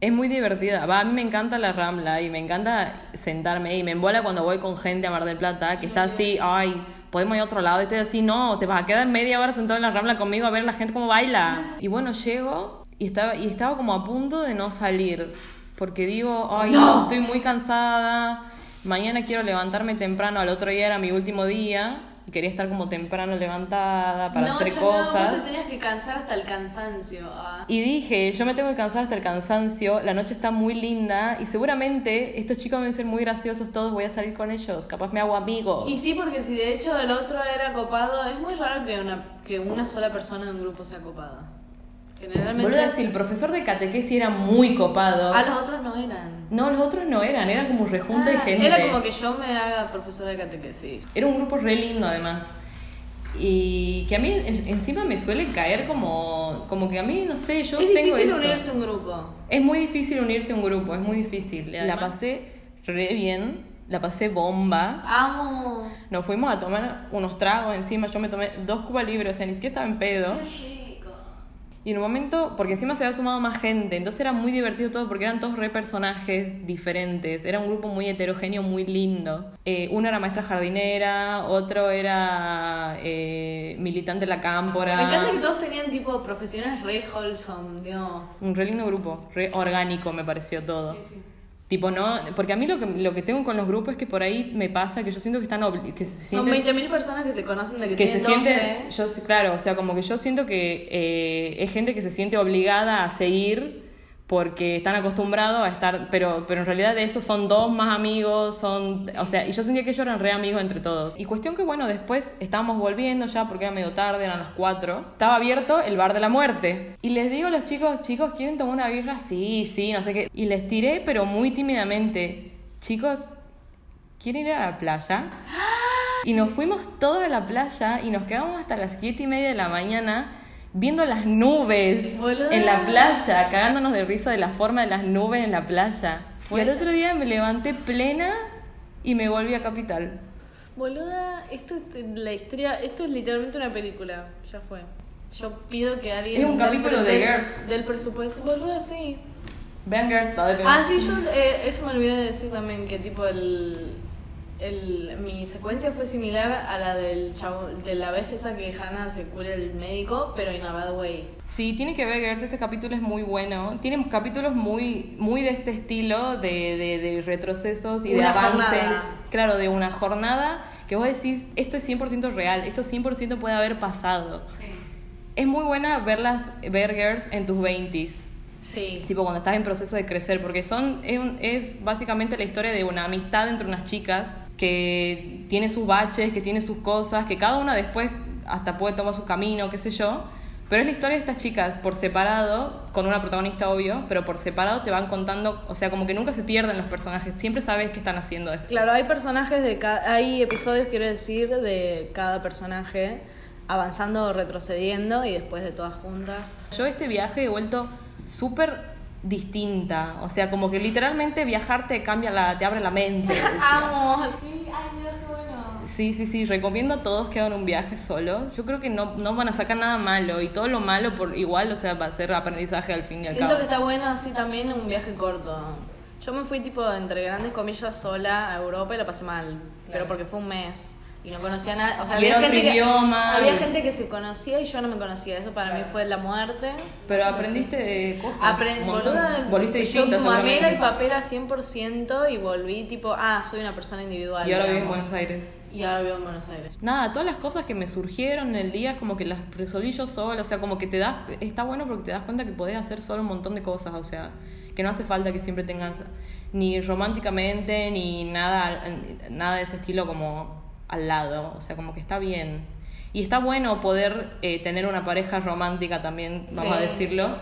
Es muy divertida. Va, a mí me encanta la Rambla y me encanta sentarme y me embola cuando voy con gente a Mar del Plata que está así, ay, podemos ir a otro lado. Y estoy así, no, te vas a quedar media hora sentado en la Rambla conmigo a ver la gente cómo baila. Y bueno, llego y estaba, y estaba como a punto de no salir porque digo, ay, ¡No! estoy muy cansada. Mañana quiero levantarme temprano. Al otro día era mi último día. Quería estar como temprano levantada para no, hacer ya no, cosas. vos te tenías que cansar hasta el cansancio. ah. Y dije, yo me tengo que cansar hasta el cansancio, la noche está muy linda y seguramente estos chicos deben ser muy graciosos todos, voy a salir con ellos, capaz me hago amigos. Y sí, porque si de hecho el otro era copado, es muy raro que una, que una sola persona de un grupo sea copada. Generalmente. Boluda, si el profesor de catequesis era muy copado. A los otros no eran. No, los otros no eran, era como un rejunte de Ah, gente. Era como que yo me haga profesora de catequesis. Era un grupo re lindo además. Y que a mí en- encima me suele caer como, como que a mí, no sé, yo es tengo difícil eso. unirse a un grupo. Es muy difícil unirte a un grupo, es muy difícil. La pasé re bien, la pasé bomba. Amo. Nos fuimos a tomar unos tragos encima. Yo me tomé dos cubas libres, o sea, ni siquiera estaba en pedo. Qué. Y en un momento, porque encima se había sumado más gente, entonces era muy divertido todo porque eran todos re personajes diferentes. Era un grupo muy heterogéneo, muy lindo. Eh, uno era maestra jardinera, otro era eh, militante de la cámpora. Me encanta que todos tenían tipo profesiones re wholesome, digo. Un re lindo grupo, re orgánico me pareció todo. Sí, sí. Tipo, no, porque a mí lo que, lo que tengo con los grupos es que por ahí me pasa que yo siento que están que se Son sienten- 20.000 personas que se conocen de que, que se tienen 12. siente, yo sí, claro, o sea, como que yo siento que eh, es gente que se siente obligada a seguir porque están acostumbrados a estar, pero, pero en realidad de eso son dos más amigos, son, o sea, y yo sentía que ellos eran re amigos entre todos. Y cuestión que bueno, después estábamos volviendo ya porque era medio tarde, eran las 4, estaba abierto el bar de la muerte. Y les digo a los chicos, chicos, ¿quieren tomar una birra? Sí, sí, no sé qué. Y les tiré, pero muy tímidamente, chicos, ¿quieren ir a la playa? Y nos fuimos todos a la playa y nos quedamos hasta las siete y media de la mañana viendo las nubes Boluda. en la playa, cagándonos de risa de la forma de las nubes en la playa. Al otro día me levanté plena y me volví a Capital. Boluda, esto es la historia, esto es literalmente una película, ya fue. Yo pido que alguien Es un capítulo de Girls. del presupuesto, boluda, sí. Bangers, Ah, sí, yo eh, eso me olvidé de decir también que tipo el, el mi secuencia fue similar a la del chavo, de la vez esa que Hannah se cura el médico, pero in a bad way. Sí, tiene que ver, Girls, ese capítulo es muy bueno. Tienen capítulos muy, muy de este estilo, de, de, de retrocesos y Una de avances. jornada. Claro, de una jornada que vos decís, esto es 100% real, esto 100% puede haber pasado. Es muy buena verlas, ver Girls en tus 20s. Sí. Tipo cuando estás en proceso de crecer, porque son es, es básicamente la historia de una amistad entre unas chicas que tiene sus baches, que tiene sus cosas, que cada una después hasta puede tomar su camino, qué sé yo. Pero es la historia de estas chicas por separado, con una protagonista obvio, pero por separado te van contando, o sea, como que nunca se pierden los personajes, siempre sabes qué están haciendo después. Claro, hay personajes de cada, hay episodios, quiero decir, de cada personaje avanzando o retrocediendo y después de todas juntas. Yo este viaje he vuelto súper distinta, o sea, como que literalmente viajar te cambia la, te abre la mente. Amo, sí, ay, mira qué bueno. Sí, sí, sí, recomiendo a todos que hagan un viaje solos. Yo creo que no, no van a sacar nada malo y todo lo malo por igual, o sea, va a ser aprendizaje al fin y al Siento cabo. que está bueno así también un viaje corto. Yo me fui tipo entre grandes comillas sola a Europa y la pasé mal, pero porque fue un mes y no conocía nada, o sea, Y otro gente idioma, que, había y- gente que se conocía y yo no me conocía, eso para mí fue la muerte. Pero aprendiste cosas. Aprend- boluda, Volviste yo distinta, mamera y papera 100% y volví tipo, ah, soy una persona individual. Y ahora vives en. Buenos Aires. Y ahora vivo en Buenos Aires. Nada, todas las cosas que me surgieron en el día, como que las resolví yo sola. O sea, como que te das. Está bueno porque te das cuenta que podés hacer solo un montón de cosas. O sea, que no hace falta que siempre tengas ni románticamente ni nada, nada de ese estilo como al lado. O sea, como que está bien. Y está bueno poder eh, tener una pareja romántica también, vamos a decirlo,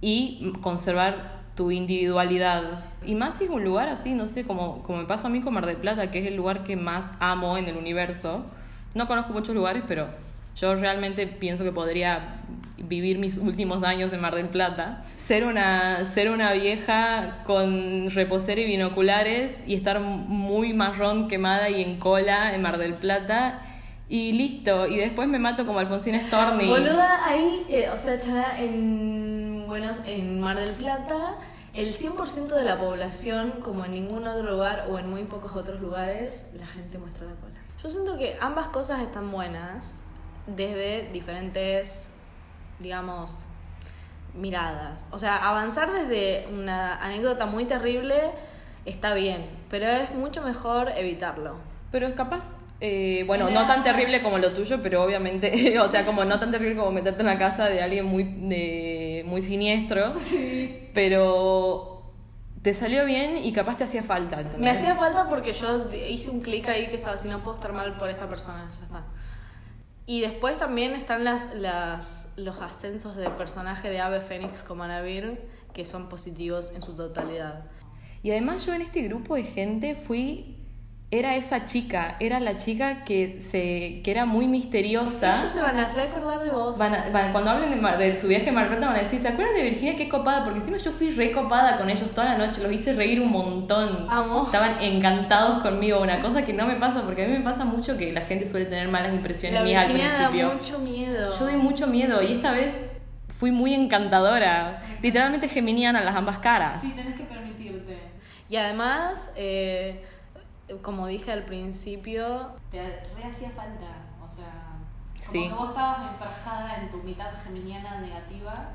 y conservar tu individualidad. Y más si es un lugar así, no sé, como, como me pasa a mí con Mar del Plata, que es el lugar que más amo en el universo. No conozco muchos lugares, pero yo realmente pienso que podría vivir mis últimos años en Mar del Plata. Ser una, ser una vieja con reposera y binoculares y estar muy marrón quemada y en cola en Mar del Plata. Y listo, y después me mato como Alfonsina Storni. Boluda, ahí, eh, o sea, ya en, bueno, en Mar del Plata, el 100% de la población, como en ningún otro lugar o en muy pocos otros lugares, la gente muestra la cola. Yo siento que ambas cosas están buenas desde diferentes, digamos, miradas. O sea, avanzar desde una anécdota muy terrible está bien, pero es mucho mejor evitarlo. Pero es capaz, eh, bueno, no tan terrible como lo tuyo, pero obviamente, o sea, como no tan terrible como meterte en la casa de alguien muy, de, muy siniestro, pero te salió bien y capaz te hacía falta. ¿entendés? Me hacía falta porque yo hice un clic ahí que estaba así, no puedo estar mal por esta persona, ya está. Y después también están las, las, los ascensos de personaje de Ave Fénix como Anavir, que son positivos en su totalidad. Y además yo en este grupo de gente fui, era esa chica, era la chica que, se, que era muy misteriosa. Ellos se van a recordar de vos. Van a- van- cuando hablen de, Mar- de su viaje a Mar Plata van a decir, ¿se acuerdan de Virginia? Qué copada, porque encima yo fui re copada con ellos toda la noche, los hice reír un montón. Amo. Estaban encantados conmigo, una cosa que no me pasa, porque a mí me pasa mucho que la gente suele tener malas impresiones La mías al Virginia da principio. mucho miedo. Yo doy mucho miedo y esta vez fui muy encantadora. Literalmente geminiana las ambas caras. Sí, tenés que permitirte. Y además, eh, como dije al principio, te re hacía falta. O sea, como Sí. que vos estabas enfrascada en tu mitad geminiana negativa.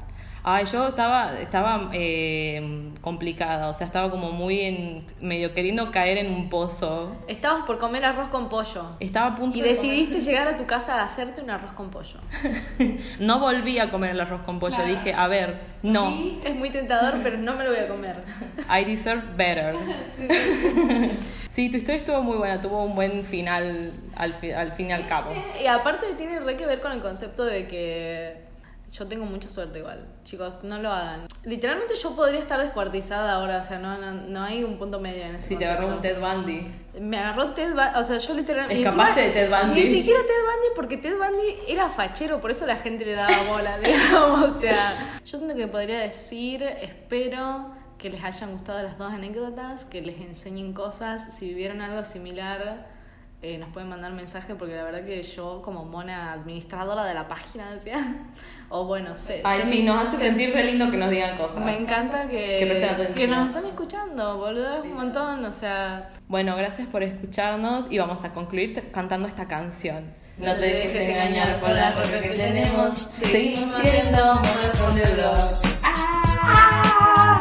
Ay, yo estaba, estaba eh, complicada, o sea, estaba como muy en, medio queriendo caer en un pozo. Estabas por comer arroz con pollo. Estaba a punto Y de decidiste llegar a tu casa a hacerte un arroz con pollo. No volví a comer el arroz con pollo, Claro. dije, a ver, no, Sí, es muy tentador, pero no me lo voy a comer. I deserve better. Sí, tu historia estuvo muy buena, tuvo un buen final al, fi- al fin y al cabo. Y aparte tiene re que ver con el concepto de que yo tengo mucha suerte igual. Chicos, no lo hagan. Literalmente yo podría estar descuartizada ahora, o sea, no, no, no hay un punto medio en ese Si te agarró un. Ted Bundy. Me agarró Ted Bundy, o sea, yo literalmente... Escapaste de Ted Bundy. Ni siquiera Ted Bundy, porque Ted Bundy era fachero, por eso la gente le daba bola, digamos. O sea, yo siento que podría decir, espero que les hayan gustado las dos anécdotas, que les enseñen cosas. Si vivieron algo similar, eh, nos pueden mandar mensaje, porque la verdad que yo, como mona administradora de la página, decía, o bueno, sé. Ay, sí, nos hace sentir re lindo que nos digan cosas. Me encanta que, Que que nos están escuchando, boludo, es un montón, o sea... Bueno, gracias por escucharnos y vamos a concluir cantando esta canción. No te dejes engañar por la ropa que tenemos, seguimos siendo monos on the block. ¡Ah!